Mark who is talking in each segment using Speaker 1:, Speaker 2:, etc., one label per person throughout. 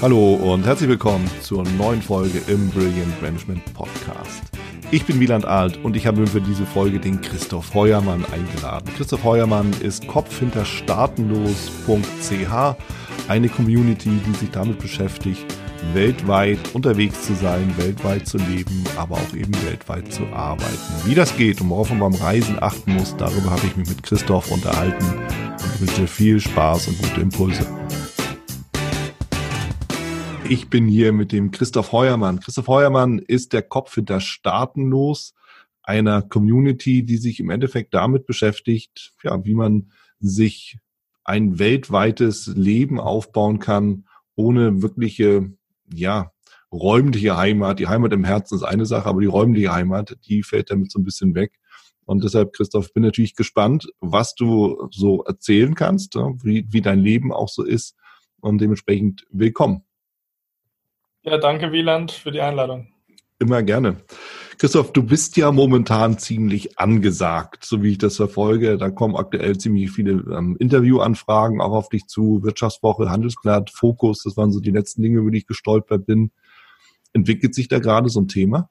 Speaker 1: Hallo und herzlich willkommen zur neuen Folge im Brilliant Management Podcast. Ich bin Wieland Alt und ich habe für diese Folge den Christoph Heuermann eingeladen. Christoph Heuermann ist Kopf hinter startenlos.ch, eine Community, die sich damit beschäftigt, weltweit unterwegs zu sein, weltweit zu leben, aber auch eben weltweit zu arbeiten. Wie das geht und worauf man beim Reisen achten muss, darüber habe ich mich mit Christoph unterhalten und wünsche viel Spaß und gute Impulse. Ich bin hier mit dem Christoph Heuermann. Christoph Heuermann ist der Kopf hinter Staatenlos, einer Community, die sich im Endeffekt damit beschäftigt, ja, wie man sich ein weltweites Leben aufbauen kann, ohne wirkliche, ja, räumliche Heimat. Die Heimat im Herzen ist eine Sache, aber die räumliche Heimat, die fällt damit so ein bisschen weg. Und deshalb, Christoph, bin natürlich gespannt, was du so erzählen kannst, wie, wie dein Leben auch so ist. Und dementsprechend willkommen.
Speaker 2: Ja, danke Wieland für die Einladung.
Speaker 1: Immer gerne. Christoph, du bist ja momentan ziemlich angesagt, so wie ich das verfolge. Da kommen aktuell ziemlich viele ähm, Interviewanfragen auch auf dich zu. Wirtschaftswoche, Handelsblatt, Fokus, das waren so die letzten Dinge, über die ich gestolpert bin. Entwickelt sich da gerade so ein Thema?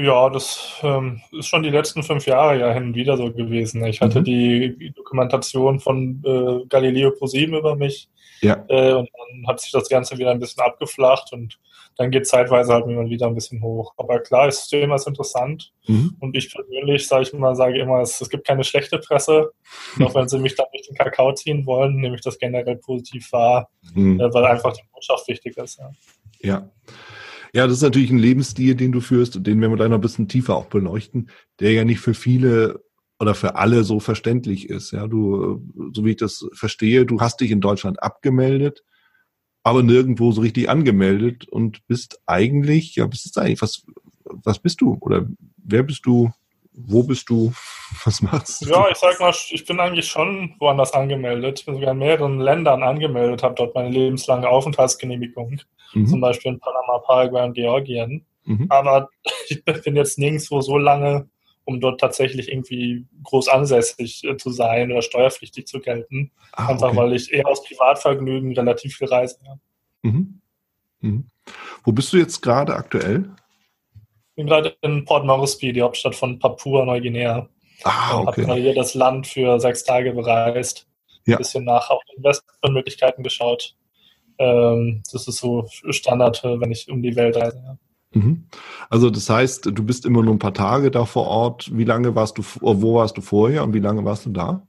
Speaker 2: Ja, das ähm, ist schon die letzten fünf Jahre ja hin und wieder so gewesen. Ich hatte mhm. die Dokumentation von äh, Galileo ProSieben über mich ja. Äh, und dann hat sich das Ganze wieder ein bisschen abgeflacht und dann geht zeitweise halt immer wieder ein bisschen hoch. Aber klar, das Thema ist interessant. Mhm. Und ich persönlich, sage ich immer, sage immer, es, es gibt keine schlechte Presse. Auch wenn sie mich dann nicht den Kakao ziehen wollen, nehme ich das generell positiv wahr, mhm. äh, weil einfach die Botschaft wichtig ist.
Speaker 1: Ja. ja. Ja, das ist natürlich ein Lebensstil, den du führst und den werden wir gleich noch ein bisschen tiefer auch beleuchten, der ja nicht für viele oder für alle so verständlich ist. Ja, du, so wie ich das verstehe, du hast dich in Deutschland abgemeldet, aber nirgendwo so richtig angemeldet und bist eigentlich, ja, bist eigentlich, was, was bist du? Oder wer bist du? Wo bist du? Was machst du?
Speaker 2: Ja, ich sag mal, ich bin eigentlich schon woanders angemeldet. Ich bin sogar in mehreren Ländern angemeldet, habe dort meine lebenslange Aufenthaltsgenehmigung. Mhm. Zum Beispiel in Panama, Paraguay und Georgien. Mhm. Aber ich bin jetzt nirgendwo so lange um dort tatsächlich irgendwie groß ansässig äh, zu sein oder steuerpflichtig zu gelten. Ah, Einfach okay. weil ich eher aus Privatvergnügen relativ viel reise. Mhm.
Speaker 1: Mhm. Wo bist du jetzt gerade aktuell?
Speaker 2: Ich bin gerade in Port Moresby, die Hauptstadt von Papua-Neuguinea. Ah, okay. Habe hier das Land für sechs Tage bereist. Ja. Ein bisschen nach auch Investmentmöglichkeiten geschaut. Ähm, das ist so Standard, wenn ich um die Welt reise. Ja.
Speaker 1: Mhm. Also das heißt, du bist immer nur ein paar Tage da vor Ort. Wie lange warst du, wo warst du vorher und wie lange warst du da?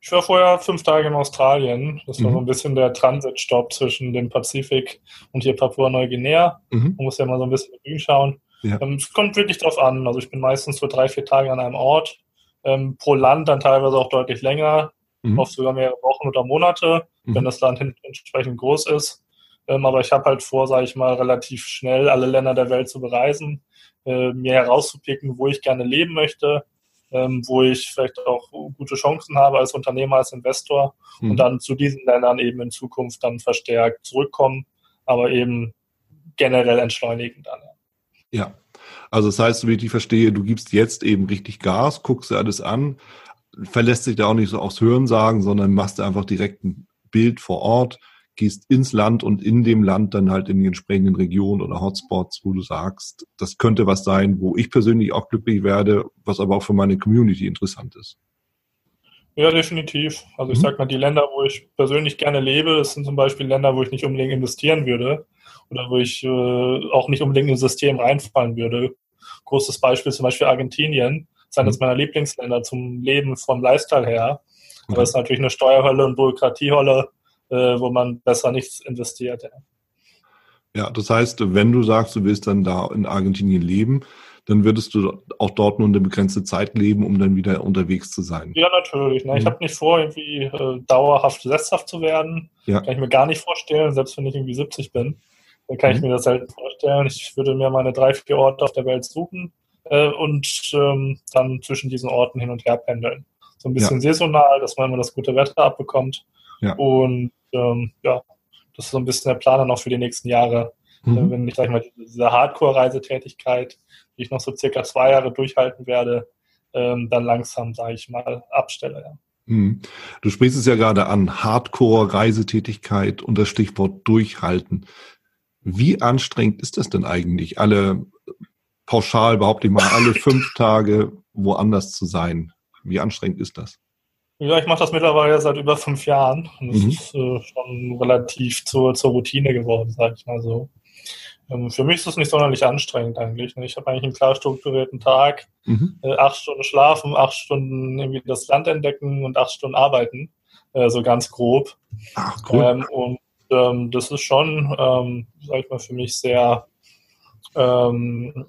Speaker 2: Ich war vorher fünf Tage in Australien. Das war mhm. so ein bisschen der Transitstopp zwischen dem Pazifik und hier Papua-Neuguinea. Mhm. Man muss ja mal so ein bisschen schauen. Ja. Ähm, es kommt wirklich drauf an. Also ich bin meistens so drei, vier Tage an einem Ort. Ähm, pro Land dann teilweise auch deutlich länger, mhm. oft sogar mehrere Wochen oder Monate, wenn mhm. das Land entsprechend groß ist. Ähm, aber ich habe halt vor, sage ich mal, relativ schnell alle Länder der Welt zu bereisen, äh, mir herauszupicken, wo ich gerne leben möchte, ähm, wo ich vielleicht auch gute Chancen habe als Unternehmer, als Investor mhm. und dann zu diesen Ländern eben in Zukunft dann verstärkt zurückkommen, aber eben generell entschleunigen dann.
Speaker 1: Ja. Also das heißt, wie ich verstehe, du gibst jetzt eben richtig Gas, guckst dir alles an, verlässt sich da auch nicht so aufs Hören sagen, sondern machst einfach direkt ein Bild vor Ort, gehst ins Land und in dem Land dann halt in die entsprechenden Regionen oder Hotspots, wo du sagst, das könnte was sein, wo ich persönlich auch glücklich werde, was aber auch für meine Community interessant ist.
Speaker 2: Ja, definitiv. Also ich mhm. sag mal, die Länder, wo ich persönlich gerne lebe, das sind zum Beispiel Länder, wo ich nicht unbedingt investieren würde oder wo ich äh, auch nicht unbedingt ins System reinfallen würde. Großes Beispiel zum Beispiel Argentinien. Das ist eines mhm. meiner Lieblingsländer zum Leben vom Lifestyle her. Aber es ist natürlich eine Steuerhölle und Bürokratieholle, äh, wo man besser nichts investiert. Ja.
Speaker 1: ja, das heißt, wenn du sagst, du willst dann da in Argentinien leben, dann würdest du auch dort nur eine begrenzte Zeit leben, um dann wieder unterwegs zu sein.
Speaker 2: Ja, natürlich. Ne? Mhm. Ich habe nicht vor, irgendwie äh, dauerhaft sesshaft zu werden. Ja. Kann ich mir gar nicht vorstellen, selbst wenn ich irgendwie 70 bin. Dann kann mhm. ich mir das halt vorstellen. Ich würde mir meine drei, vier Orte auf der Welt suchen äh, und ähm, dann zwischen diesen Orten hin und her pendeln. So ein bisschen ja. saisonal, dass man immer das gute Wetter abbekommt. Ja. Und ähm, ja, das ist so ein bisschen der Plan dann auch für die nächsten Jahre. Mhm. Äh, wenn ich, sag ich mal, diese Hardcore-Reisetätigkeit, die ich noch so circa zwei Jahre durchhalten werde, ähm, dann langsam, sage ich mal, abstelle. Ja.
Speaker 1: Hm. Du sprichst es ja gerade an, Hardcore, Reisetätigkeit und das Stichwort durchhalten. Wie anstrengend ist das denn eigentlich, alle pauschal behaupte ich mal, alle fünf Tage woanders zu sein? Wie anstrengend ist das?
Speaker 2: Ja, ich mache das mittlerweile seit über fünf Jahren. Und das mhm. ist äh, schon relativ zur, zur Routine geworden, sag ich mal so. Ähm, für mich ist es nicht sonderlich anstrengend eigentlich. Ich habe eigentlich einen klar strukturierten Tag. Mhm. Äh, acht Stunden schlafen, acht Stunden irgendwie das Land entdecken und acht Stunden arbeiten. Äh, so ganz grob. Ach, cool. Ähm, und ähm, das ist schon, ähm, sag ich mal, für mich sehr ähm,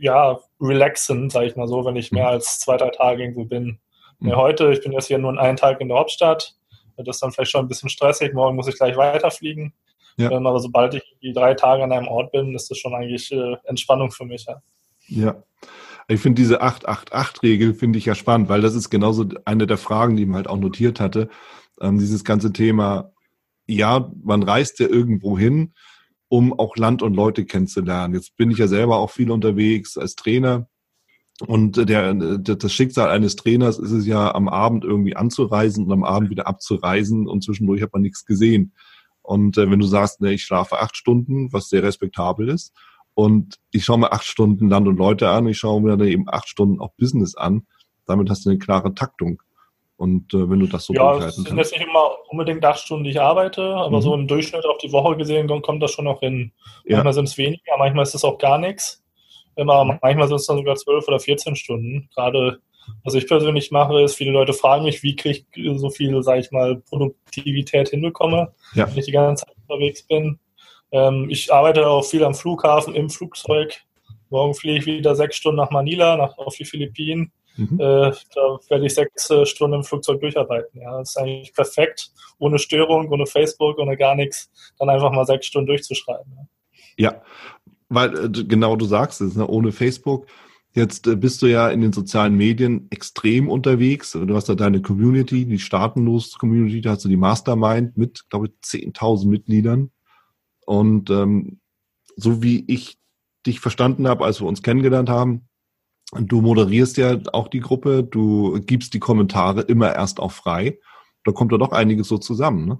Speaker 2: ja, relaxend, sag ich mal so, wenn ich mehr als zwei, drei Tage irgendwo bin. Mhm. Heute, ich bin jetzt hier nur einen Tag in der Hauptstadt. Das ist dann vielleicht schon ein bisschen stressig. Morgen muss ich gleich weiterfliegen. Ja. Ähm, aber sobald ich die drei Tage an einem Ort bin, ist das schon eigentlich äh, Entspannung für mich. Ja.
Speaker 1: ja. Ich finde diese 888-Regel finde ich ja spannend, weil das ist genauso eine der Fragen, die man halt auch notiert hatte. Ähm, dieses ganze Thema, ja, man reist ja irgendwo hin, um auch Land und Leute kennenzulernen. Jetzt bin ich ja selber auch viel unterwegs als Trainer. Und der, das Schicksal eines Trainers ist es ja, am Abend irgendwie anzureisen und am Abend wieder abzureisen und zwischendurch hat man nichts gesehen. Und äh, wenn du sagst, ne, ich schlafe acht Stunden, was sehr respektabel ist, und ich schaue mir acht Stunden Land und Leute an, ich schaue mir dann eben acht Stunden auch Business an, damit hast du eine klare Taktung. Und äh, wenn du das so
Speaker 2: Ja, es sind jetzt nicht immer unbedingt acht Stunden, die ich arbeite, aber mhm. so im Durchschnitt auf die Woche gesehen kommt das schon noch hin. Manchmal ja. sind es weniger, manchmal ist es auch gar nichts. Aber mhm. manchmal sind es dann sogar zwölf oder 14 Stunden. Gerade was ich persönlich mache, ist, viele Leute fragen mich, wie kriege ich so viel, sage ich mal, Produktivität hinbekomme, ja. wenn ich die ganze Zeit unterwegs bin. Ähm, ich arbeite auch viel am Flughafen, im Flugzeug. Morgen fliege ich wieder sechs Stunden nach Manila, nach, auf die Philippinen. Mhm. Äh, da werde ich sechs äh, Stunden im Flugzeug durcharbeiten. Ja, das ist eigentlich perfekt, ohne Störung, ohne Facebook, ohne gar nichts, dann einfach mal sechs Stunden durchzuschreiben.
Speaker 1: Ja, ja weil äh, genau du sagst es, ne? ohne Facebook. Jetzt äh, bist du ja in den sozialen Medien extrem unterwegs. Du hast da deine Community, die staatenlos Community, da hast du die Mastermind mit, glaube ich, 10.000 Mitgliedern. Und ähm, so wie ich dich verstanden habe, als wir uns kennengelernt haben, du moderierst ja auch die Gruppe, du gibst die Kommentare immer erst auch frei. Da kommt da doch einiges so zusammen, ne?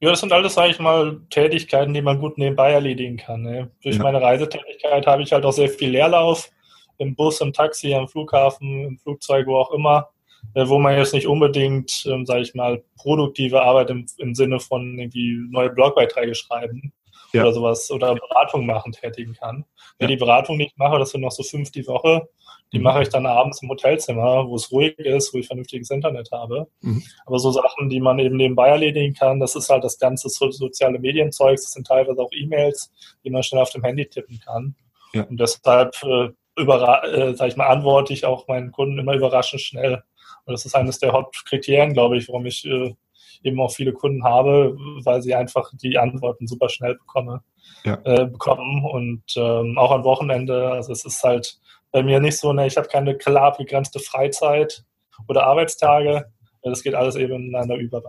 Speaker 2: Ja, das sind alles, sage ich mal, Tätigkeiten, die man gut nebenbei erledigen kann. Ne? Durch ja. meine Reisetätigkeit habe ich halt auch sehr viel Leerlauf im Bus, im Taxi, am Flughafen, im Flugzeug, wo auch immer, äh, wo man jetzt nicht unbedingt, ähm, sage ich mal, produktive Arbeit im, im Sinne von irgendwie neue Blogbeiträge schreiben ja. oder sowas oder Beratung machen tätigen kann. Wenn ja. die Beratung nicht mache, das sind noch so fünf die Woche, die mhm. mache ich dann abends im Hotelzimmer, wo es ruhig ist, wo ich vernünftiges Internet habe. Mhm. Aber so Sachen, die man eben nebenbei erledigen kann, das ist halt das ganze so soziale Medienzeug, das sind teilweise auch E-Mails, die man schnell auf dem Handy tippen kann. Ja. Und deshalb äh, äh, sag ich mal, antworte ich auch meinen Kunden immer überraschend schnell. Und das ist eines der Hauptkriterien, glaube ich, warum ich äh, eben auch viele Kunden habe, weil sie einfach die Antworten super schnell bekomme, ja. äh, bekommen und ähm, auch am Wochenende. Also es ist halt bei mir nicht so, ne, ich habe keine klar abgegrenzte Freizeit oder Arbeitstage. Das geht alles eben ineinander über.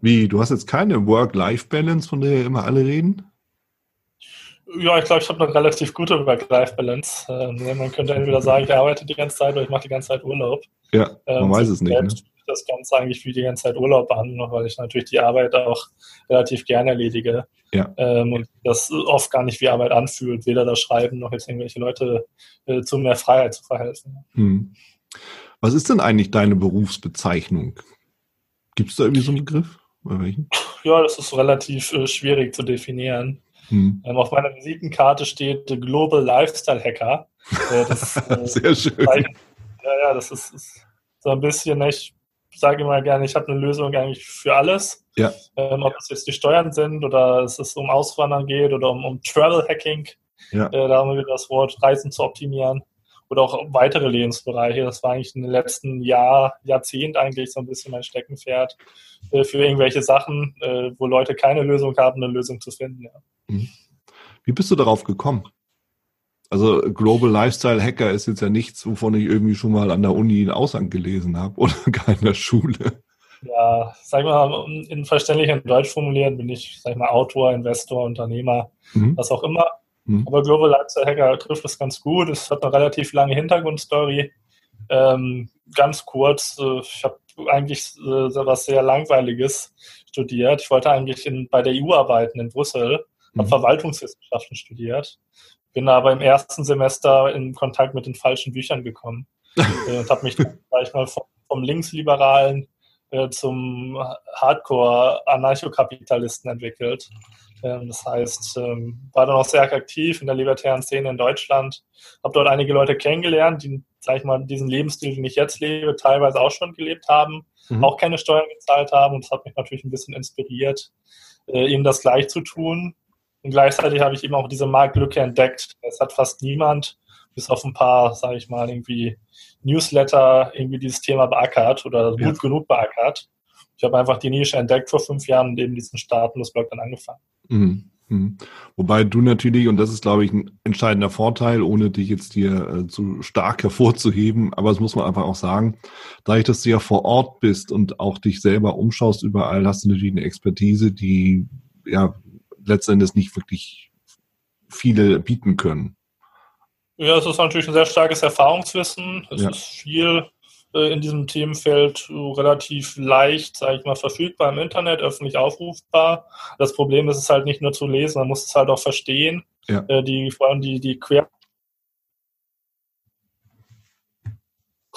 Speaker 1: Wie, du hast jetzt keine Work-Life-Balance, von der immer alle reden?
Speaker 2: Ja, ich glaube, ich habe eine relativ gute Work-Life-Balance. Ähm, man könnte entweder sagen, ich arbeite die ganze Zeit oder ich mache die ganze Zeit Urlaub.
Speaker 1: Ja, man ähm, weiß es nicht. Ne?
Speaker 2: Das Ganze eigentlich wie die ganze Zeit Urlaub an, weil ich natürlich die Arbeit auch relativ gerne erledige. Ja. Ähm, und das oft gar nicht wie Arbeit anfühlt, weder das Schreiben noch jetzt irgendwelche Leute äh, zu mehr Freiheit zu verhelfen. Hm.
Speaker 1: Was ist denn eigentlich deine Berufsbezeichnung? Gibt es da irgendwie so einen Begriff?
Speaker 2: Ja, das ist relativ äh, schwierig zu definieren. Hm. Ähm, auf meiner Visitenkarte steht Global Lifestyle Hacker. Äh, das,
Speaker 1: äh, Sehr schön.
Speaker 2: ja, ja, das ist, ist so ein bisschen, ich sage immer gerne, ich habe eine Lösung eigentlich für alles. Ja. Ähm, ob es jetzt die Steuern sind oder es ist um Auswandern geht oder um, um Travel Hacking. Ja. Äh, da haben wir wieder das Wort Reisen zu optimieren. Oder auch weitere Lebensbereiche. Das war eigentlich in den letzten Jahr, Jahrzehnt eigentlich so ein bisschen mein Steckenpferd äh, für irgendwelche Sachen, äh, wo Leute keine Lösung haben, eine Lösung zu finden. Ja. Mhm.
Speaker 1: Wie bist du darauf gekommen? Also Global Lifestyle Hacker ist jetzt ja nichts, wovon ich irgendwie schon mal an der Uni einen Aushang gelesen habe oder gar in der Schule.
Speaker 2: Ja, sag mal, in verständlichem Deutsch formuliert bin ich, sag ich mal, Autor, Investor, Unternehmer, mhm. was auch immer. Mhm. Aber Global Lifestyle Hacker trifft es ganz gut. Es hat eine relativ lange Hintergrundstory. Ähm, ganz kurz, äh, ich habe eigentlich äh, was sehr Langweiliges studiert. Ich wollte eigentlich in, bei der EU arbeiten in Brüssel, mhm. habe Verwaltungswissenschaften studiert, bin aber im ersten Semester in Kontakt mit den falschen Büchern gekommen äh, und habe mich gleich mal vom, vom Linksliberalen äh, zum Hardcore-Anarchokapitalisten entwickelt. Ähm, das heißt, ähm, war dann auch sehr aktiv in der libertären Szene in Deutschland, habe dort einige Leute kennengelernt, die, sag ich mal, diesen Lebensstil, den ich jetzt lebe, teilweise auch schon gelebt haben, mhm. auch keine Steuern gezahlt haben und das hat mich natürlich ein bisschen inspiriert, äh, eben das gleich zu tun. Und gleichzeitig habe ich eben auch diese Marktlücke entdeckt. Es hat fast niemand, bis auf ein paar, sage ich mal, irgendwie Newsletter irgendwie dieses Thema beackert oder gut ja. genug beackert. Ich habe einfach die Nische entdeckt vor fünf Jahren und eben diesen Staatenlos-Blog dann angefangen. Mhm.
Speaker 1: Mhm. Wobei du natürlich, und das ist, glaube ich, ein entscheidender Vorteil, ohne dich jetzt hier äh, zu stark hervorzuheben, aber das muss man einfach auch sagen, dadurch, dass du ja vor Ort bist und auch dich selber umschaust überall, hast du natürlich eine Expertise, die ja letztendlich nicht wirklich viele bieten können.
Speaker 2: Ja, es ist natürlich ein sehr starkes Erfahrungswissen. Es ja. ist viel äh, in diesem Themenfeld relativ leicht, sage ich mal, verfügbar im Internet, öffentlich aufrufbar. Das Problem ist es halt nicht nur zu lesen, man muss es halt auch verstehen. Ja. Äh, die, vor allem die, die Quer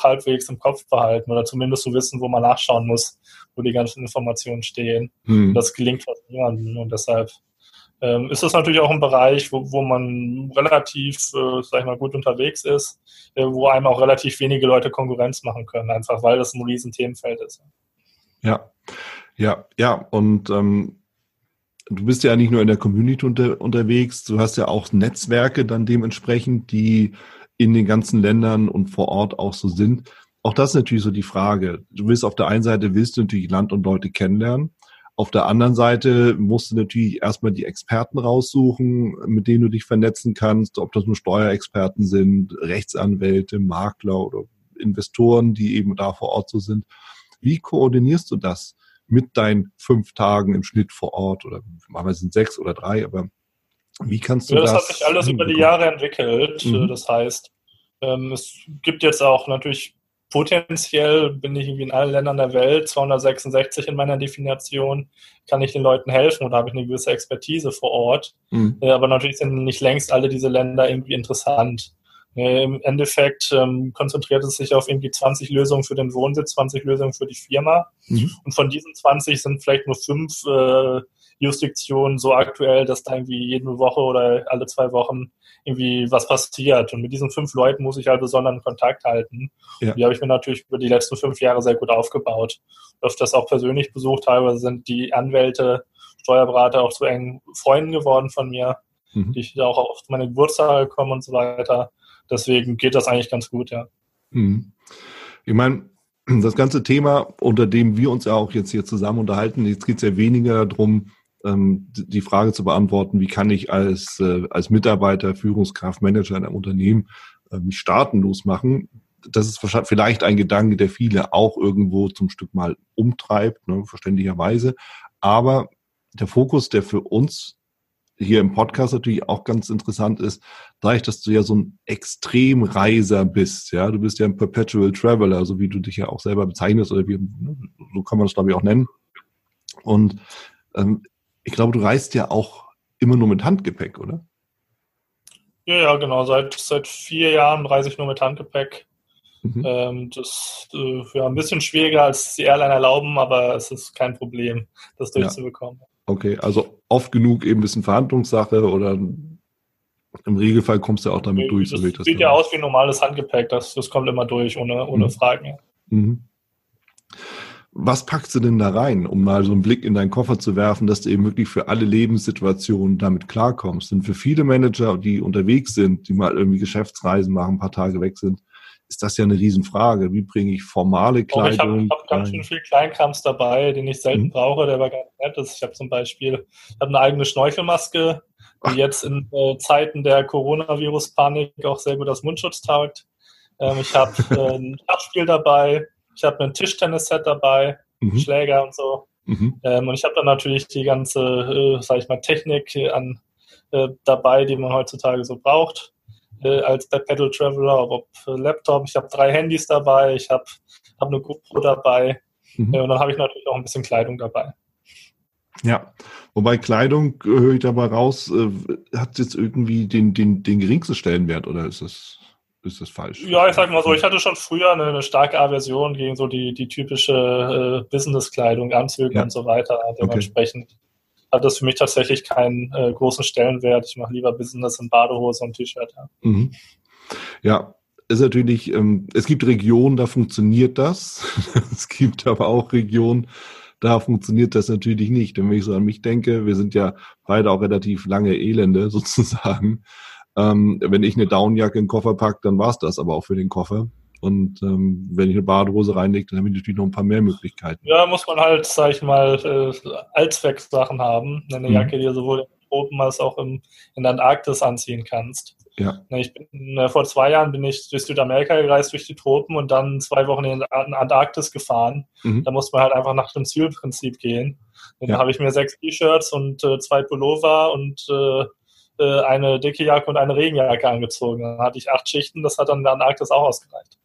Speaker 2: halbwegs im Kopf behalten oder zumindest so wissen, wo man nachschauen muss, wo die ganzen Informationen stehen. Hm. Das gelingt fast niemandem und deshalb ähm, ist das natürlich auch ein Bereich, wo, wo man relativ, äh, sag ich mal, gut unterwegs ist, äh, wo einem auch relativ wenige Leute Konkurrenz machen können, einfach weil das ein riesen Themenfeld ist.
Speaker 1: Ja, ja, ja. Und ähm, du bist ja nicht nur in der Community unter, unterwegs, du hast ja auch Netzwerke dann dementsprechend, die in den ganzen Ländern und vor Ort auch so sind. Auch das ist natürlich so die Frage. Du willst auf der einen Seite willst du natürlich Land und Leute kennenlernen. Auf der anderen Seite musst du natürlich erstmal die Experten raussuchen, mit denen du dich vernetzen kannst, ob das nur Steuerexperten sind, Rechtsanwälte, Makler oder Investoren, die eben da vor Ort so sind. Wie koordinierst du das mit deinen fünf Tagen im Schnitt vor Ort oder manchmal sind sechs oder drei, aber wie kannst du ja, das?
Speaker 2: Das hat sich alles über die Jahre entwickelt. Mhm. Das heißt, ähm, es gibt jetzt auch natürlich potenziell bin ich irgendwie in allen Ländern der Welt, 266 in meiner Definition, kann ich den Leuten helfen und habe ich eine gewisse Expertise vor Ort. Mhm. Äh, aber natürlich sind nicht längst alle diese Länder irgendwie interessant. Äh, Im Endeffekt ähm, konzentriert es sich auf irgendwie 20 Lösungen für den Wohnsitz, 20 Lösungen für die Firma. Mhm. Und von diesen 20 sind vielleicht nur fünf äh, Jurisdiktion so aktuell, dass da irgendwie jede Woche oder alle zwei Wochen irgendwie was passiert. Und mit diesen fünf Leuten muss ich halt besonderen Kontakt halten. Ja. Die habe ich mir natürlich über die letzten fünf Jahre sehr gut aufgebaut. Öfters auch persönlich besucht. Teilweise sind die Anwälte, Steuerberater auch zu engen Freunden geworden von mir, mhm. die ich auch auf meine Geburtstage kommen und so weiter. Deswegen geht das eigentlich ganz gut, ja.
Speaker 1: Mhm. Ich meine, das ganze Thema, unter dem wir uns ja auch jetzt hier zusammen unterhalten, jetzt geht es ja weniger darum, die Frage zu beantworten, wie kann ich als, äh, als Mitarbeiter, Führungskraft, Manager in einem Unternehmen mich staatenlos machen. Das ist vielleicht ein Gedanke, der viele auch irgendwo zum Stück mal umtreibt, ne, verständlicherweise. Aber der Fokus, der für uns hier im Podcast natürlich auch ganz interessant ist, dadurch, dass du ja so ein Extremreiser bist, ja, du bist ja ein Perpetual Traveler, so wie du dich ja auch selber bezeichnest, oder wie, ne, so kann man das glaube ich auch nennen. Und ähm, ich glaube, du reist ja auch immer nur mit Handgepäck, oder?
Speaker 2: Ja, ja, genau. Seit, seit vier Jahren reise ich nur mit Handgepäck. Mhm. Ähm, das ist äh, ja, ein bisschen schwieriger, als die Airline erlauben, aber es ist kein Problem, das durchzubekommen. Ja.
Speaker 1: Okay, also oft genug eben ein bisschen Verhandlungssache oder im Regelfall kommst du auch damit okay, durch.
Speaker 2: Das das sieht ja aus wie normales Handgepäck, das, das kommt immer durch, ohne, ohne mhm. Fragen. Mhm.
Speaker 1: Was packst du denn da rein, um mal so einen Blick in deinen Koffer zu werfen, dass du eben wirklich für alle Lebenssituationen damit klarkommst? Denn für viele Manager, die unterwegs sind, die mal irgendwie Geschäftsreisen machen, ein paar Tage weg sind, ist das ja eine Riesenfrage. Wie bringe ich formale Kleidung?
Speaker 2: ich habe hab ganz schön viel Kleinkrams dabei, den ich selten mhm. brauche, der aber ganz nett ist. Ich habe zum Beispiel ich hab eine eigene Schnorchelmaske, die Ach. jetzt in äh, Zeiten der Coronavirus-Panik auch sehr gut als Mundschutz taugt. Ähm, ich habe äh, ein Schachspiel dabei, ich habe ein Tischtennis-Set dabei, mhm. Schläger und so. Mhm. Ähm, und ich habe dann natürlich die ganze, äh, sag ich mal, Technik an, äh, dabei, die man heutzutage so braucht. äh, als Pedal Traveler, ob Laptop. Ich habe drei Handys dabei, ich habe hab eine GoPro dabei mhm. äh, und dann habe ich natürlich auch ein bisschen Kleidung dabei.
Speaker 1: Ja, wobei Kleidung, äh, höre ich dabei raus, äh, hat jetzt irgendwie den, den, den geringsten Stellenwert oder ist das, ist das falsch?
Speaker 2: Ja, ich sag mal so, ich hatte schon früher eine, eine starke Aversion gegen so die, die typische äh, Business-Kleidung, Anzüge ja. und so weiter. Dementsprechend okay. hat das für mich tatsächlich keinen äh, großen Stellenwert. Ich mache lieber Business in Badehose und T-Shirt.
Speaker 1: Ja. Mhm. ja, ist natürlich, ähm, es gibt Regionen, da funktioniert das. es gibt aber auch Regionen, da funktioniert das natürlich nicht. Und wenn ich so an mich denke, wir sind ja beide auch relativ lange Elende sozusagen. Ähm, wenn ich eine Downjacke in den Koffer packe, dann war's das aber auch für den Koffer. Und ähm, wenn ich eine Badehose reinlege, dann habe ich natürlich noch ein paar mehr Möglichkeiten.
Speaker 2: Ja, muss man halt, sag ich mal, äh, Allzwecksachen haben. Eine mhm. Jacke, die du sowohl in Tropen als auch im, in der Antarktis anziehen kannst. Ja. Ich bin, äh, vor zwei Jahren bin ich durch Südamerika gereist, durch die Tropen und dann zwei Wochen in die Antarktis gefahren. Mhm. Da musste man halt einfach nach dem Zielprinzip gehen. Und ja. Dann habe ich mir sechs T-Shirts und äh, zwei Pullover und äh, äh, eine dicke Jacke und eine Regenjacke angezogen. Dann hatte ich acht Schichten, das hat dann in der Antarktis auch ausgereicht.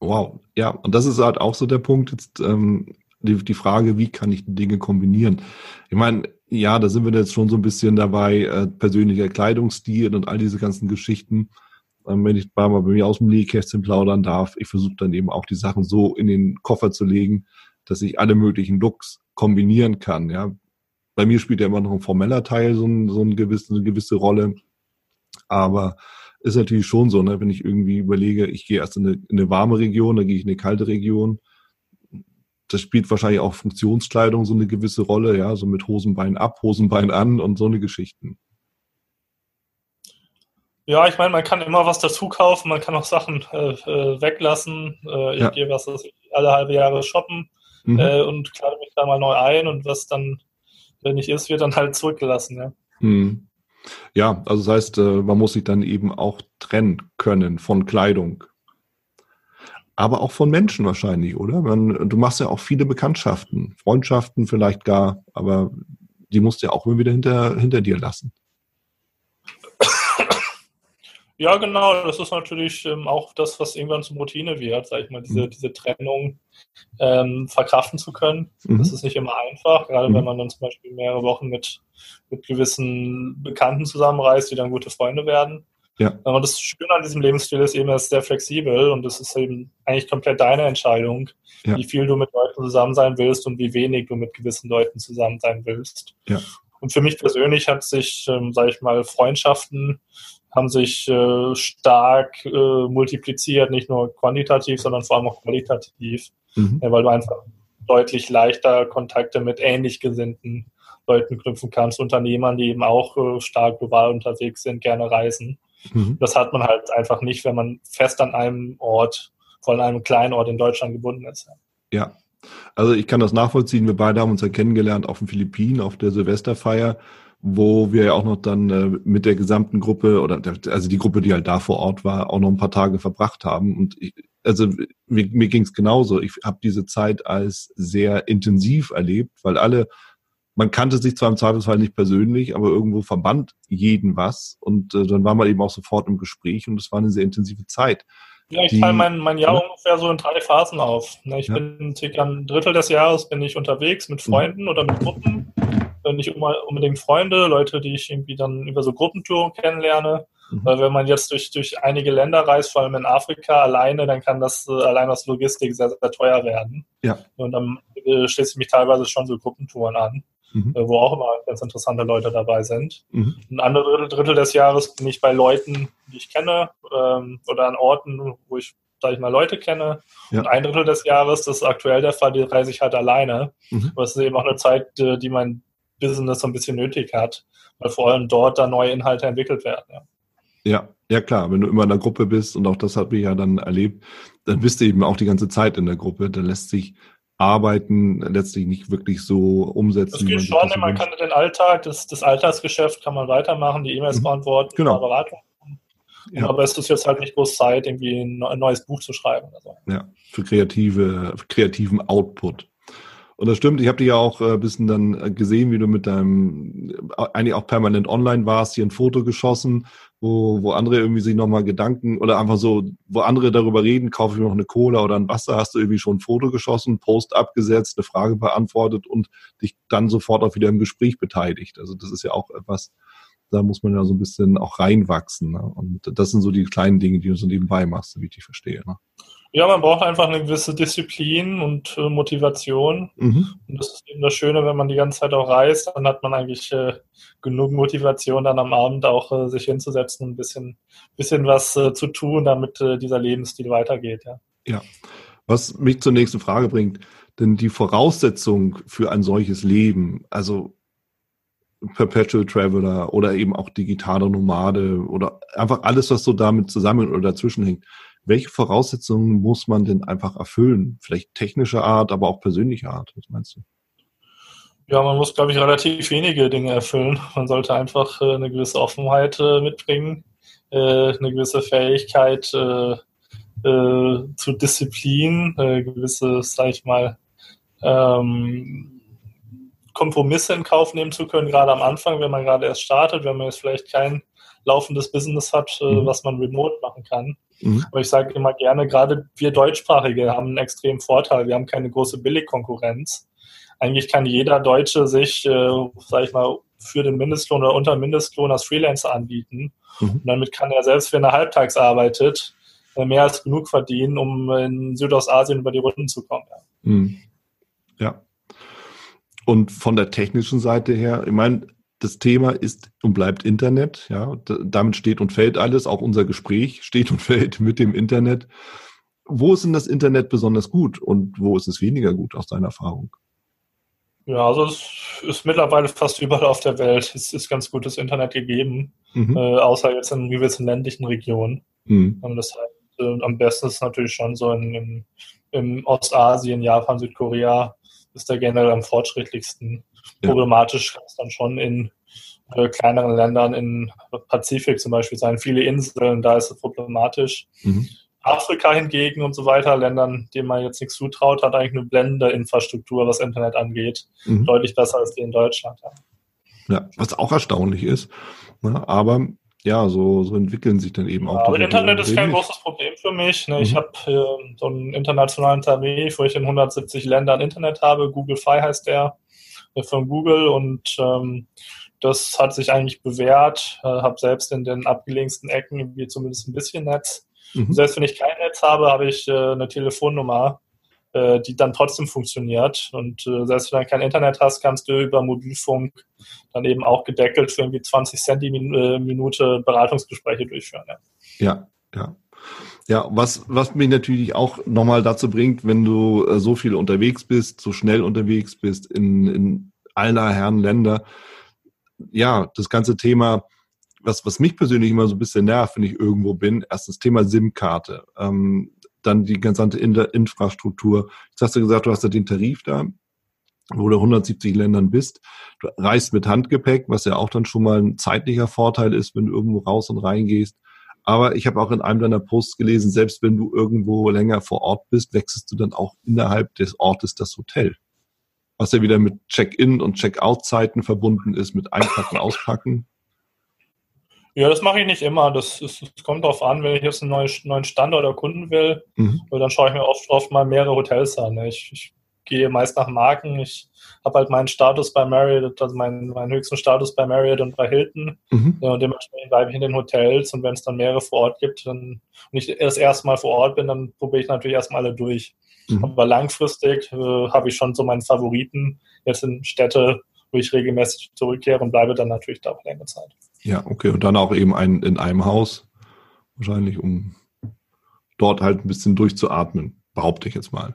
Speaker 1: Wow, ja, und das ist halt auch so der Punkt, jetzt ähm, die, die Frage, wie kann ich die Dinge kombinieren? Ich meine, ja, da sind wir jetzt schon so ein bisschen dabei, äh, persönlicher Kleidungsstil und all diese ganzen Geschichten. Ähm, wenn ich mal bei mir aus dem Nähkästchen plaudern darf, ich versuche dann eben auch die Sachen so in den Koffer zu legen, dass ich alle möglichen Looks kombinieren kann. Ja, bei mir spielt ja immer noch ein formeller Teil so, ein, so ein gewisse, eine gewisse Rolle. Aber ist natürlich schon so, ne, wenn ich irgendwie überlege, ich gehe erst in eine, in eine warme Region, dann gehe ich in eine kalte Region, das spielt wahrscheinlich auch Funktionskleidung so eine gewisse Rolle, ja, so mit Hosenbein ab, Hosenbein an und so eine Geschichten.
Speaker 2: Ja, ich meine, man kann immer was dazu kaufen, man kann auch Sachen äh, äh weglassen. Äh, ich ja. gehe was alle halbe Jahre shoppen mhm. äh, und kleide mich da mal neu ein und was dann, wenn nicht ist, wird dann halt zurückgelassen, ja. Mhm.
Speaker 1: Ja, also das heißt, äh, man muss sich dann eben auch trennen können von Kleidung aber auch von Menschen wahrscheinlich, oder? Man, du machst ja auch viele Bekanntschaften, Freundschaften vielleicht gar, aber die musst du ja auch immer wieder hinter, hinter dir lassen.
Speaker 2: Ja, genau. Das ist natürlich ähm, auch das, was irgendwann zum Routine wird, sag ich mal, diese, mhm. diese Trennung ähm, verkraften zu können. Mhm. Das ist nicht immer einfach, gerade mhm. wenn man dann zum Beispiel mehrere Wochen mit, mit gewissen Bekannten zusammenreist, die dann gute Freunde werden. Ja. Und das Schöne an diesem Lebensstil ist eben, er ist sehr flexibel und es ist eben eigentlich komplett deine Entscheidung, ja. wie viel du mit Leuten zusammen sein willst und wie wenig du mit gewissen Leuten zusammen sein willst. Ja. Und für mich persönlich hat sich, ähm, sage ich mal, Freundschaften haben sich äh, stark äh, multipliziert, nicht nur quantitativ, sondern vor allem auch qualitativ, mhm. ja, weil du einfach deutlich leichter Kontakte mit ähnlich gesinnten Leuten knüpfen kannst, Unternehmern, die eben auch äh, stark global unterwegs sind, gerne reisen. Mhm. Das hat man halt einfach nicht, wenn man fest an einem Ort, vor allem einem kleinen Ort in Deutschland gebunden ist.
Speaker 1: Ja, also ich kann das nachvollziehen. Wir beide haben uns ja kennengelernt auf den Philippinen, auf der Silvesterfeier, wo wir ja auch noch dann äh, mit der gesamten Gruppe oder der, also die Gruppe, die halt da vor Ort war, auch noch ein paar Tage verbracht haben. Und ich, also mir, mir ging es genauso. Ich habe diese Zeit als sehr intensiv erlebt, weil alle man kannte sich zwar im Zweifelsfall nicht persönlich, aber irgendwo verband jeden was. Und äh, dann war man eben auch sofort im Gespräch und es war eine sehr intensive Zeit.
Speaker 2: Ja, ich teile mein, mein Jahr ja. ungefähr so in drei Phasen auf. Ne, ich ja. bin circa ein Drittel des Jahres bin ich unterwegs mit mhm. Freunden oder mit Gruppen. Äh, nicht unbedingt Freunde, Leute, die ich irgendwie dann über so Gruppentouren kennenlerne. Mhm. Weil wenn man jetzt durch, durch einige Länder reist, vor allem in Afrika alleine, dann kann das äh, allein aus Logistik sehr, sehr teuer werden. Ja. Und dann äh, schließe ich mich teilweise schon so Gruppentouren an mhm. Äh, wo auch immer ganz interessante Leute dabei sind. Mhm. Ein anderes Drittel, des Jahres bin ich bei Leuten, die ich kenne, ähm, oder an Orten, wo ich, sag ich mal, Leute kenne. Ja. Und ein Drittel des Jahres, das ist aktuell der Fall, die reise ich halt alleine. Mhm. Aber es ist eben auch eine Zeit, äh, die mein Business so ein bisschen nötig hat, weil vor allem dort da neue Inhalte entwickelt werden. Ja.
Speaker 1: Ja, ja klar, wenn du immer in der Gruppe bist und auch das habe ich ja dann erlebt, dann bist du eben auch die ganze Zeit in der Gruppe. Da lässt sich Arbeiten letztlich nicht wirklich so umsetzen. Das
Speaker 2: geht schon, man kann den Alltag, das, das Alltagsgeschäft kann man weitermachen, die E-Mails mhm. beantworten,
Speaker 1: genau. Beratung.
Speaker 2: Ja. Aber es ist jetzt halt nicht groß Zeit, irgendwie ein neues Buch zu schreiben.
Speaker 1: Oder so. Ja, für kreative, für kreativen Output. Und das stimmt, ich habe dich ja auch ein äh, bisschen dann äh, gesehen, wie du mit deinem, äh, eigentlich auch permanent online warst, hier ein Foto geschossen, wo, wo andere irgendwie sich nochmal Gedanken oder einfach so, wo andere darüber reden, kaufe ich mir noch eine Cola oder ein Wasser, hast du irgendwie schon ein Foto geschossen, Post abgesetzt, eine Frage beantwortet und dich dann sofort auch wieder im Gespräch beteiligt. Also das ist ja auch etwas, da muss man ja so ein bisschen auch reinwachsen. Ne? Und das sind so die kleinen Dinge, die du so nebenbei machst, wie ich dich verstehe. Ne?
Speaker 2: Ja, man braucht einfach eine gewisse Disziplin und äh, Motivation. Mhm. Und das ist eben das Schöne, wenn man die ganze Zeit auch reist, dann hat man eigentlich äh, genug Motivation, dann am Abend auch äh, sich hinzusetzen und ein bisschen, bisschen was äh, zu tun, damit äh, dieser Lebensstil weitergeht. Ja.
Speaker 1: ja. Was mich zur nächsten Frage bringt, denn die Voraussetzung für ein solches Leben, also Perpetual Traveler oder eben auch digitale Nomade oder einfach alles, was so damit zusammen oder dazwischen hängt welche Voraussetzungen muss man denn einfach erfüllen? Vielleicht technischer Art, aber auch persönlicher Art. Was meinst du?
Speaker 2: Ja, man muss, glaube ich, relativ wenige Dinge erfüllen. Man sollte einfach äh, eine gewisse Offenheit äh, mitbringen, äh, eine gewisse Fähigkeit äh, äh, zu Disziplin, äh, gewisse, sag ich mal, ähm, Kompromisse in Kauf nehmen zu können, gerade am Anfang, wenn man gerade erst startet, wenn man jetzt vielleicht kein laufendes Business hat, mhm. was man remote machen kann. Mhm. Aber ich sage immer gerne, gerade wir Deutschsprachige haben einen extremen Vorteil. Wir haben keine große Billigkonkurrenz. Eigentlich kann jeder Deutsche sich, äh, sag ich mal, für den Mindestlohn oder unter Mindestlohn als Freelancer anbieten. Mhm. Und damit kann er selbst, wenn er halbtags arbeitet, äh, mehr als genug verdienen, um in Südostasien über die Runden zu kommen.
Speaker 1: Ja. Mhm. ja. Und von der technischen Seite her, ich meine, das Thema ist und bleibt Internet. Ja, damit steht und fällt alles. Auch unser Gespräch steht und fällt mit dem Internet. Wo ist denn das Internet besonders gut und wo ist es weniger gut aus deiner Erfahrung?
Speaker 2: Ja, also es ist mittlerweile fast überall auf der Welt. Es ist ganz gutes Internet gegeben, mhm. äh, außer jetzt in gewissen ländlichen Regionen. Mhm. Das heißt, äh, am besten ist es natürlich schon so in, in, in Ostasien, Japan, Südkorea ist der generell am fortschrittlichsten. Problematisch kann es dann schon in äh, kleineren Ländern in Pazifik zum Beispiel sein. Viele Inseln, da ist es problematisch. Mhm. Afrika hingegen und so weiter, Ländern, denen man jetzt nichts zutraut, hat eigentlich eine blendende Infrastruktur, was Internet angeht. Mhm. Deutlich besser als die in Deutschland.
Speaker 1: Ja, ja was auch erstaunlich ist. Ne? Aber ja, so, so entwickeln sich dann eben auch. Ja,
Speaker 2: aber Internet ist kein großes Problem für mich. Ne? Mhm. Ich habe äh, so einen internationalen Tarif, wo ich in 170 Ländern Internet habe. Google Fi heißt der von Google und ähm, das hat sich eigentlich bewährt. Äh, habe selbst in den abgelegensten Ecken wie zumindest ein bisschen Netz. Mhm. Selbst wenn ich kein Netz habe, habe ich äh, eine Telefonnummer, äh, die dann trotzdem funktioniert. Und äh, selbst wenn du kein Internet hast, kannst du über Mobilfunk dann eben auch gedeckelt für irgendwie 20 Cent die Minute Beratungsgespräche durchführen.
Speaker 1: Ja, ja. ja. Ja, was, was mich natürlich auch nochmal dazu bringt, wenn du äh, so viel unterwegs bist, so schnell unterwegs bist in, in aller Herren Länder, ja, das ganze Thema, was, was mich persönlich immer so ein bisschen nervt, wenn ich irgendwo bin, erst das Thema SIM-Karte, ähm, dann die gesamte Infrastruktur. Jetzt hast du gesagt, du hast ja den Tarif da, wo du 170 Ländern bist. Du reist mit Handgepäck, was ja auch dann schon mal ein zeitlicher Vorteil ist, wenn du irgendwo raus und reingehst. Aber ich habe auch in einem deiner Posts gelesen, selbst wenn du irgendwo länger vor Ort bist, wechselst du dann auch innerhalb des Ortes das Hotel. Was ja wieder mit Check-in und Check-out-Zeiten verbunden ist, mit Einpacken, Auspacken.
Speaker 2: Ja, das mache ich nicht immer. Das, ist, das kommt darauf an, wenn ich jetzt einen neuen, neuen Standort erkunden will, mhm. dann schaue ich mir oft, oft mal mehrere Hotels an. Ich, ich gehe meist nach Marken. Ich habe halt meinen Status bei Marriott, also meinen, meinen höchsten Status bei Marriott und bei Hilton. Mhm. und dementsprechend bleibe ich in den Hotels und wenn es dann mehrere vor Ort gibt dann, und ich das erste Mal vor Ort bin, dann probiere ich natürlich erstmal alle durch. Mhm. Aber langfristig äh, habe ich schon so meinen Favoriten jetzt in Städte, wo ich regelmäßig zurückkehre und bleibe dann natürlich da auch längere Zeit.
Speaker 1: Ja, okay. Und dann auch eben ein, in einem Haus, wahrscheinlich, um dort halt ein bisschen durchzuatmen, behaupte ich jetzt mal.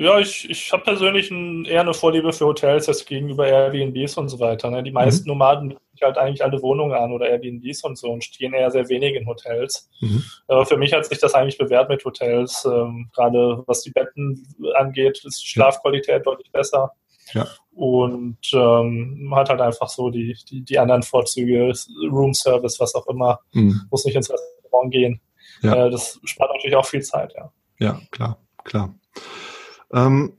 Speaker 2: Ja, ich, ich habe persönlich ein, eher eine Vorliebe für Hotels als gegenüber Airbnbs und so weiter. Ne? Die meisten mhm. Nomaden bieten halt eigentlich alle Wohnungen an oder Airbnbs und so und stehen eher sehr wenig in Hotels. Mhm. Aber für mich hat sich das eigentlich bewährt mit Hotels. Ähm, Gerade was die Betten angeht, ist die Schlafqualität ja. deutlich besser. Ja. Und ähm, man hat halt einfach so die, die, die anderen Vorzüge, Room Service, was auch immer. Mhm. Muss nicht ins Restaurant gehen. Ja. Äh, das spart natürlich auch viel Zeit, ja.
Speaker 1: Ja, klar, klar. Ähm,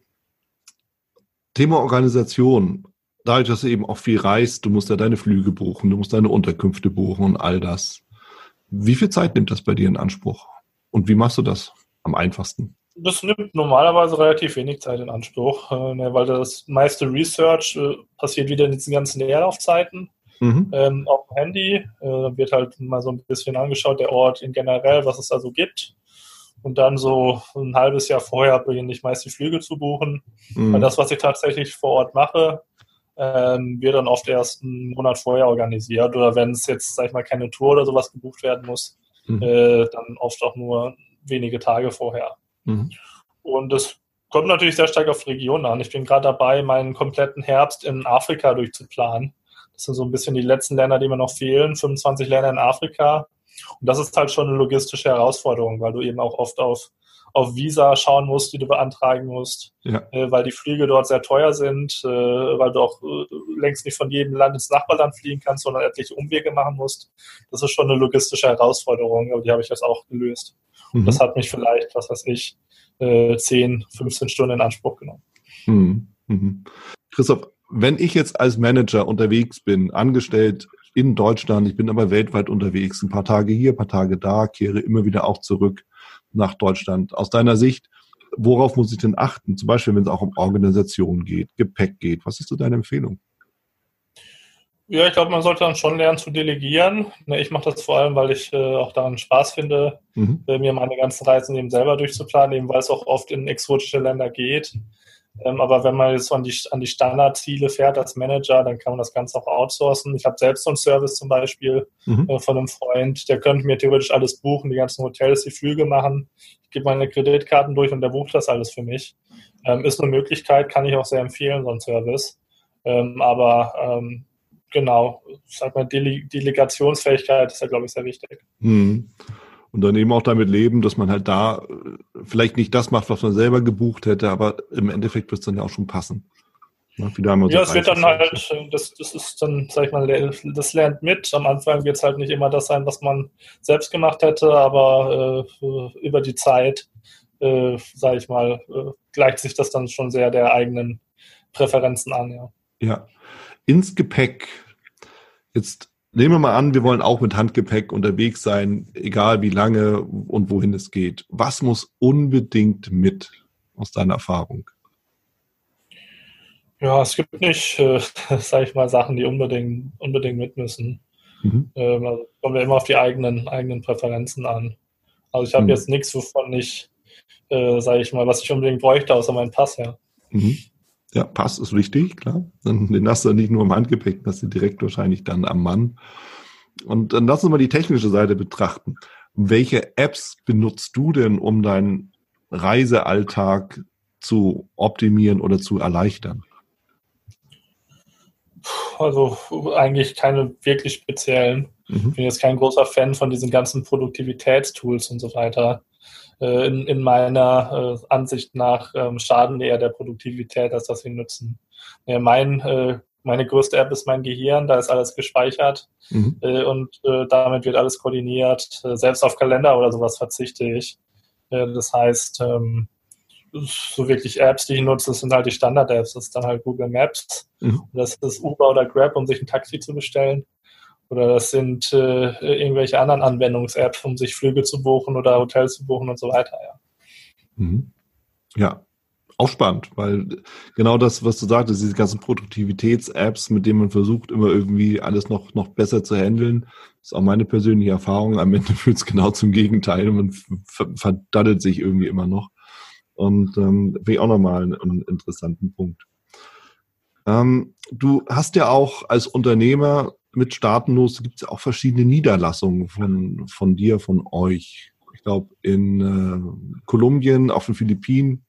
Speaker 1: Thema Organisation. Dadurch, dass du eben auch viel reist, du musst ja deine Flüge buchen, du musst deine Unterkünfte buchen und all das. Wie viel Zeit nimmt das bei dir in Anspruch? Und wie machst du das am einfachsten?
Speaker 2: Das nimmt normalerweise relativ wenig Zeit in Anspruch, äh, ne, weil das meiste Research äh, passiert wieder in diesen ganzen Leerlaufzeiten. Mhm. Ähm, auf dem Handy äh, wird halt mal so ein bisschen angeschaut, der Ort in generell, was es da so gibt. Und dann so ein halbes Jahr vorher beginne ich meist die Flüge zu buchen. Mhm. Weil das, was ich tatsächlich vor Ort mache, ähm, wird dann oft erst einen Monat vorher organisiert. Oder wenn es jetzt, sag ich mal, keine Tour oder sowas gebucht werden muss, mhm. äh, dann oft auch nur wenige Tage vorher. Mhm. Und das kommt natürlich sehr stark auf Regionen an. Ich bin gerade dabei, meinen kompletten Herbst in Afrika durchzuplanen. Das sind so ein bisschen die letzten Länder, die mir noch fehlen. 25 Länder in Afrika. Und das ist halt schon eine logistische Herausforderung, weil du eben auch oft auf, auf Visa schauen musst, die du beantragen musst, ja. äh, weil die Flüge dort sehr teuer sind, äh, weil du auch äh, längst nicht von jedem Land ins Nachbarland fliegen kannst, sondern etliche Umwege machen musst. Das ist schon eine logistische Herausforderung, aber die habe ich jetzt auch gelöst. Mhm. Und das hat mich vielleicht, was weiß ich, äh, 10, 15 Stunden in Anspruch genommen.
Speaker 1: Mhm. Mhm. Christoph, wenn ich jetzt als Manager unterwegs bin, angestellt in Deutschland, ich bin aber weltweit unterwegs, ein paar Tage hier, ein paar Tage da, kehre immer wieder auch zurück nach Deutschland. Aus deiner Sicht, worauf muss ich denn achten? Zum Beispiel, wenn es auch um Organisation geht, Gepäck geht. Was ist so deine Empfehlung?
Speaker 2: Ja, ich glaube, man sollte dann schon lernen zu delegieren. Ne, ich mache das vor allem, weil ich äh, auch daran Spaß finde, mhm. Äh, mir meine ganzen Reisen eben selber durchzuplanen, eben weil es auch oft in exotische Länder geht. Ähm, aber wenn man jetzt an die, an die Standardziele fährt als Manager, dann kann man das Ganze auch outsourcen. Ich habe selbst so einen Service zum Beispiel mhm. äh, von einem Freund, der könnte mir theoretisch alles buchen, die ganzen Hotels, die Flüge machen. Ich gebe meine Kreditkarten durch und der bucht das alles für mich. Ähm, ist eine Möglichkeit, kann ich auch sehr empfehlen, so ein Service. Ähm, aber genau, sag mal, Dele Delegationsfähigkeit ist ja, glaube ich, sehr wichtig. Mhm
Speaker 1: und dann eben auch damit leben, dass man halt da äh, vielleicht nicht das macht, was man selber gebucht hätte, aber im Endeffekt wird es dann ja auch schon passen.
Speaker 2: Ja, so ja es wird dann halt, äh, das, das ist dann, sag ich mal, das lernt mit. Am Anfang wird es halt nicht immer das sein, was man selbst gemacht hätte, aber äh, über die Zeit, äh, sag ich mal, äh, gleicht sich das dann schon sehr der eigenen Präferenzen an, ja.
Speaker 1: Ja. Ins Gepäck. Jetzt Nehmen wir mal an, wir wollen auch mit Handgepäck unterwegs sein, egal wie lange und wohin es geht. Was muss unbedingt mit aus deiner Erfahrung?
Speaker 2: Ja, es gibt nicht, äh, sage ich mal, Sachen, die unbedingt, unbedingt mit müssen. Mhm. Ähm, also kommen wir immer auf die eigenen, eigenen Präferenzen an. Also ich habe mhm. jetzt nichts, wovon ich, äh, sage ich mal, was ich unbedingt bräuchte, außer meinen Pass, ja. Mhm.
Speaker 1: Ja, Pass ist wichtig, klar. Den hast du nicht nur im Handgepäck, das hast du direkt wahrscheinlich dann am Mann. Und dann lass uns mal die technische Seite betrachten. Welche Apps benutzt du denn, um deinen Reisealltag zu optimieren oder zu erleichtern?
Speaker 2: Also eigentlich keine wirklich speziellen. Mhm. Ich bin jetzt kein großer Fan von diesen ganzen Produktivitätstools und so weiter. Äh, in, in meiner äh, Ansicht nach ähm, schaden eher der Produktivität, als dass sie nutzen. Ja, mein, äh, meine größte App ist mein Gehirn, da ist alles gespeichert mhm. äh, und äh, damit wird alles koordiniert. Äh, selbst auf Kalender oder sowas verzichte ich. das heißt, ähm, so wirklich Apps, die ich nutze, das sind halt die Standard-Apps. Das ist dann halt Google Maps. Mhm. Das ist Uber oder Grab, um sich ein Taxi zu bestellen. Oder das sind äh, irgendwelche anderen Anwendungs-Apps, um sich Flüge zu buchen oder Hotels zu buchen und so weiter, ja.
Speaker 1: Mhm. Ja, auch spannend, weil genau das, was du sagtest, diese ganzen Produktivitäts-Apps, mit denen man versucht, immer irgendwie alles noch, noch besser zu handeln, ist auch meine persönliche Erfahrung. Am Ende führt es genau zum Gegenteil man verdattelt sich irgendwie immer noch. Und ähm, finde ich auch nochmal einen, einen interessanten Punkt. Ähm, du hast ja auch als Unternehmer mit Staatenlos gibt es auch verschiedene Niederlassungen von, von dir, von euch. Ich glaube, in äh, Kolumbien, auf den Philippinen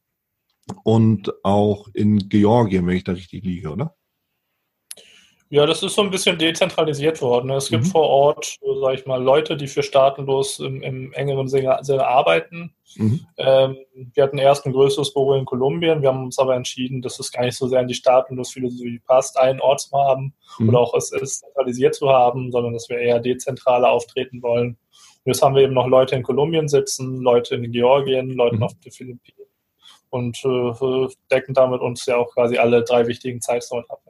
Speaker 1: und auch in Georgien, wenn ich da richtig liege, oder?
Speaker 2: Ja, das ist so ein bisschen dezentralisiert worden. Es gibt mhm. vor Ort, sage ich mal, Leute, die für Staatenlos im, im engeren Sinne, arbeiten. Mhm. Ähm, wir hatten erst ein größeres Büro in Kolumbien. Wir haben uns aber entschieden, dass es gar nicht so sehr in die Staatenlos-Philosophie passt, einen Ort zu haben mhm. oder auch es, es zentralisiert zu haben, sondern dass wir eher dezentraler auftreten wollen. Und jetzt haben wir eben noch Leute in Kolumbien sitzen, Leute in Georgien, Leute mhm. auf den Philippinen. und äh, decken damit uns ja auch quasi alle drei wichtigen Zeitzonen ab.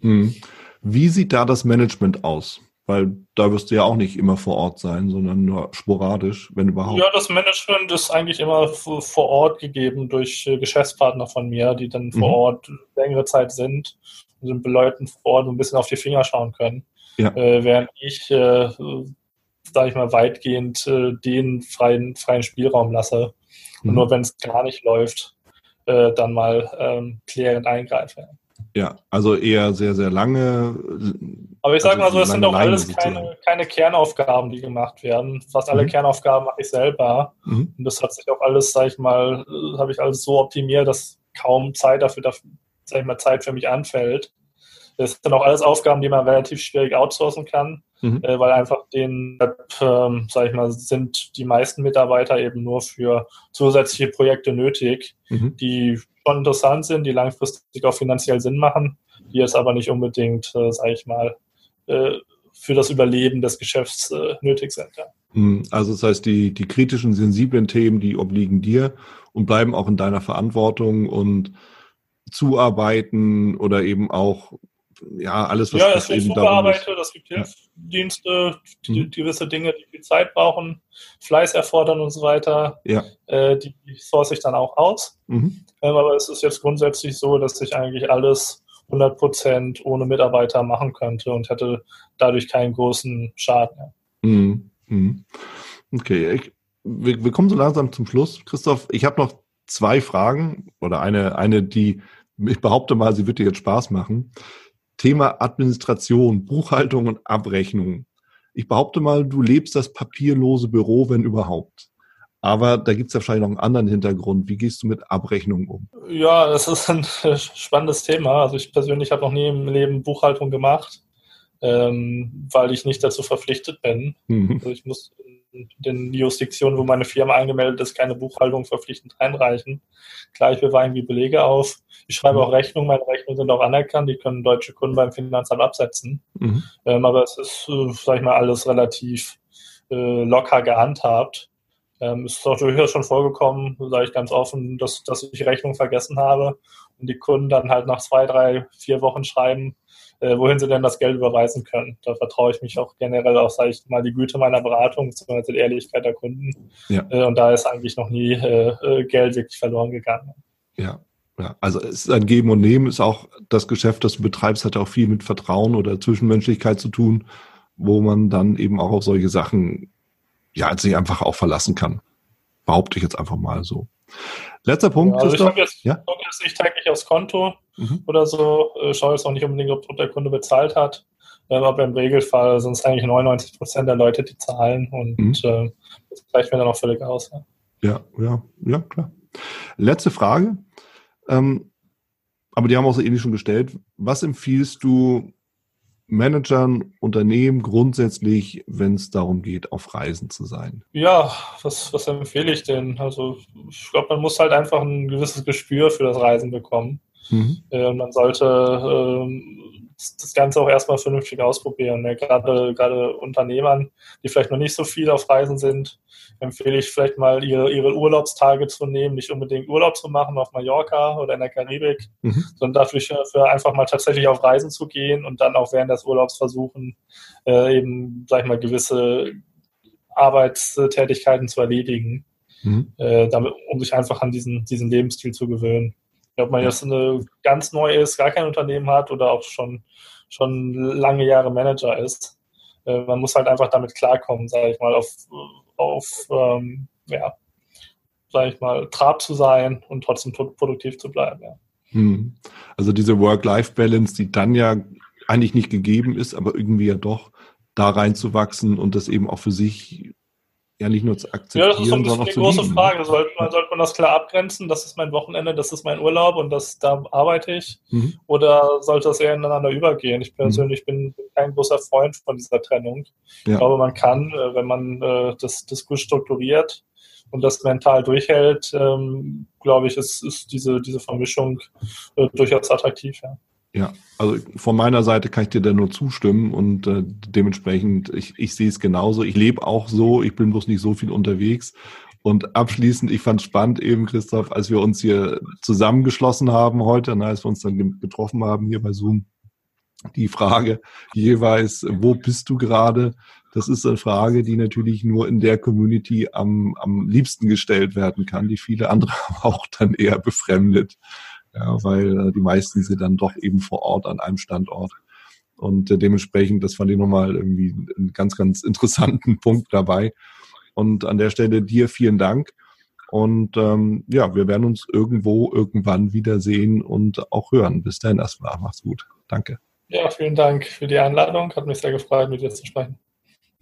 Speaker 1: Mhm. Wie sieht da das Management aus? Weil da wirst du ja auch nicht immer vor Ort sein, sondern nur sporadisch, wenn überhaupt.
Speaker 2: Ja, das Management ist eigentlich immer vor Ort gegeben durch äh, Geschäftspartner von mir, die dann vor mhm. Ort längere Zeit sind und den Leuten vor Ort ein bisschen auf die Finger schauen können. Ja. Äh, während ich, äh, sage ich mal, weitgehend äh, den freien, freien Spielraum lasse. Und mhm. nur wenn es gar nicht läuft, äh, dann mal ähm, klärend eingreife.
Speaker 1: Ja, also eher sehr, sehr lange.
Speaker 2: Aber ich sage also mal so, es sind auch alles keine, keine, Kernaufgaben, die gemacht werden. Fast alle mhm. Kernaufgaben mache ich selber. Mhm. Und das hat sich auch alles, sage ich mal, habe ich alles so optimiert, dass kaum Zeit dafür, sage ich mal, Zeit für mich anfällt. Das sind auch alles Aufgaben, die man relativ schwierig outsourcen kann, mhm. äh, weil einfach den, ähm, sag ich mal, sind die meisten Mitarbeiter eben nur für zusätzliche Projekte nötig, mhm. die schon interessant sind, die langfristig auch finanziell Sinn machen, die jetzt aber nicht unbedingt, äh, sage ich mal, äh, für das Überleben des Geschäfts äh, nötig sind. Ja.
Speaker 1: Mhm. Also das heißt, die, die kritischen, sensiblen Themen, die obliegen dir und bleiben auch in deiner Verantwortung und zuarbeiten oder eben auch ja, alles,
Speaker 2: was, ja, was eben darum ist. das gibt Hilfsdienste, die, mhm. gewisse Dinge, die viel Zeit brauchen, Fleiß erfordern und so weiter. Ja. Äh, die, die source ich dann auch aus. Mhm. Ähm, aber es ist jetzt grundsätzlich so, dass ich eigentlich alles 100 Prozent ohne Mitarbeiter machen könnte und hätte dadurch keinen großen Schaden.
Speaker 1: Mhm. Mhm. Okay, ich, wir, wir kommen so langsam zum Schluss. Christoph, ich habe noch zwei Fragen oder eine, eine, die ich behaupte mal, sie wird dir jetzt Spaß machen. Thema Administration, Buchhaltung und Abrechnung. Ich behaupte mal, du lebst das papierlose Büro, wenn überhaupt. Aber da gibt es wahrscheinlich noch einen anderen Hintergrund. Wie gehst du mit Abrechnung um?
Speaker 2: Ja, das ist ein spannendes Thema. Also ich persönlich habe noch nie im Leben Buchhaltung gemacht, ähm, weil ich nicht dazu verpflichtet bin. Mhm. Also ich muss den Jurisdiktionen, wo meine Firma angemeldet ist, keine Buchhaltung verpflichtend einreichen. Klar, ich bewahre irgendwie Belege auf. Ich schreibe mhm. auch Rechnungen. Meine Rechnungen sind auch anerkannt. Die können deutsche Kunden beim Finanzamt absetzen. Mhm. Ähm, aber es ist, äh, sag ich mal, alles relativ äh, locker gehandhabt. Ähm, es ist auch durchaus schon vorgekommen, sage ich ganz offen, dass, dass ich Rechnungen vergessen habe und die Kunden dann halt nach zwei, drei, vier Wochen schreiben, äh, wohin sie denn das Geld überweisen können. Da vertraue ich mich auch generell auf, sage ich mal, die Güte meiner Beratung, beziehungsweise die Ehrlichkeit der Kunden. Ja. Äh, und da ist eigentlich noch nie äh, äh, Geld wirklich verloren gegangen.
Speaker 1: Ja. Ja, also es ist ein Geben und Nehmen, ist auch das Geschäft, das du betreibst, hat auch viel mit Vertrauen oder Zwischenmenschlichkeit zu tun, wo man dann eben auch auf solche Sachen ja sich einfach auch verlassen kann. Behaupte ich jetzt einfach mal so. Letzter Punkt.
Speaker 2: Ja, also ich habe jetzt, ja? jetzt nicht täglich aufs Konto mhm. oder so. Äh, schaue jetzt auch nicht unbedingt, ob der Kunde bezahlt hat. Ähm, aber im Regelfall sind es eigentlich 99 Prozent der Leute, die zahlen und mhm. äh, das reicht mir dann auch völlig aus.
Speaker 1: Ja, ja, ja, ja klar. Letzte Frage. Ähm, aber die haben auch so ähnlich schon gestellt. Was empfiehlst du Managern, Unternehmen grundsätzlich, wenn es darum geht, auf Reisen zu sein?
Speaker 2: Ja, was, was empfehle ich denn? Also ich glaube, man muss halt einfach ein gewisses Gespür für das Reisen bekommen. Mhm. Äh, man sollte äh, das Ganze auch erstmal vernünftig ausprobieren. Ja, gerade, gerade Unternehmern, die vielleicht noch nicht so viel auf Reisen sind, empfehle ich vielleicht mal ihre, ihre Urlaubstage zu nehmen, nicht unbedingt Urlaub zu machen auf Mallorca oder in der Karibik, mhm. sondern dafür für einfach mal tatsächlich auf Reisen zu gehen und dann auch während des Urlaubs versuchen, äh, eben, sag ich mal, gewisse Arbeitstätigkeiten zu erledigen, mhm. äh, damit, um sich einfach an diesen, diesen Lebensstil zu gewöhnen. Ob man jetzt eine ganz neu ist, gar kein Unternehmen hat oder auch schon, schon lange Jahre Manager ist. Äh, man muss halt einfach damit klarkommen, sage ich mal, auf, auf ähm, ja, sage ich mal, Trab zu sein und trotzdem produktiv zu bleiben. Ja.
Speaker 1: Hm. Also diese Work-Life-Balance, die dann ja eigentlich nicht gegeben ist, aber irgendwie ja doch da reinzuwachsen und das eben auch für sich ja nicht nur zu akzeptieren,
Speaker 2: ja, das ist so ein bisschen die große lieben. Frage. Sollte man, sollte man das klar abgrenzen? Das ist mein Wochenende, das ist mein Urlaub und das, da arbeite ich. Mhm. Oder sollte das eher ineinander übergehen? Ich persönlich mhm. bin kein großer Freund von dieser Trennung. Ja. Ich glaube, man kann, äh, wenn man äh, das, das gut strukturiert und das mental durchhält, ähm, glaube ich, ist, ist diese, diese Vermischung äh, durchaus attraktiv. Ja.
Speaker 1: Ja, also von meiner Seite kann ich dir da nur zustimmen und äh, dementsprechend, ich, ich sehe es genauso. Ich lebe auch so, ich bin bloß nicht so viel unterwegs Und abschließend, ich fand spannend eben, Christoph, als wir uns hier zusammengeschlossen haben heute, na, als wir uns dann getroffen haben hier bei Zoom, die Frage jeweils, wo bist du gerade? Das ist eine Frage, die natürlich nur in der Community am, am liebsten gestellt werden kann, die viele andere auch dann eher befremdet. Ja, weil äh, die meisten sind dann doch eben vor Ort an einem Standort. Und äh, dementsprechend, das fand ich nochmal irgendwie einen ganz, ganz interessanten Punkt dabei. Und an der Stelle dir vielen Dank. Und ähm, ja, wir werden uns irgendwo irgendwann wiedersehen und auch hören. Bis dahin erstmal. Mach's gut. Danke.
Speaker 2: Ja, vielen Dank für die Einladung. Hat mich sehr gefreut, mit dir zu sprechen.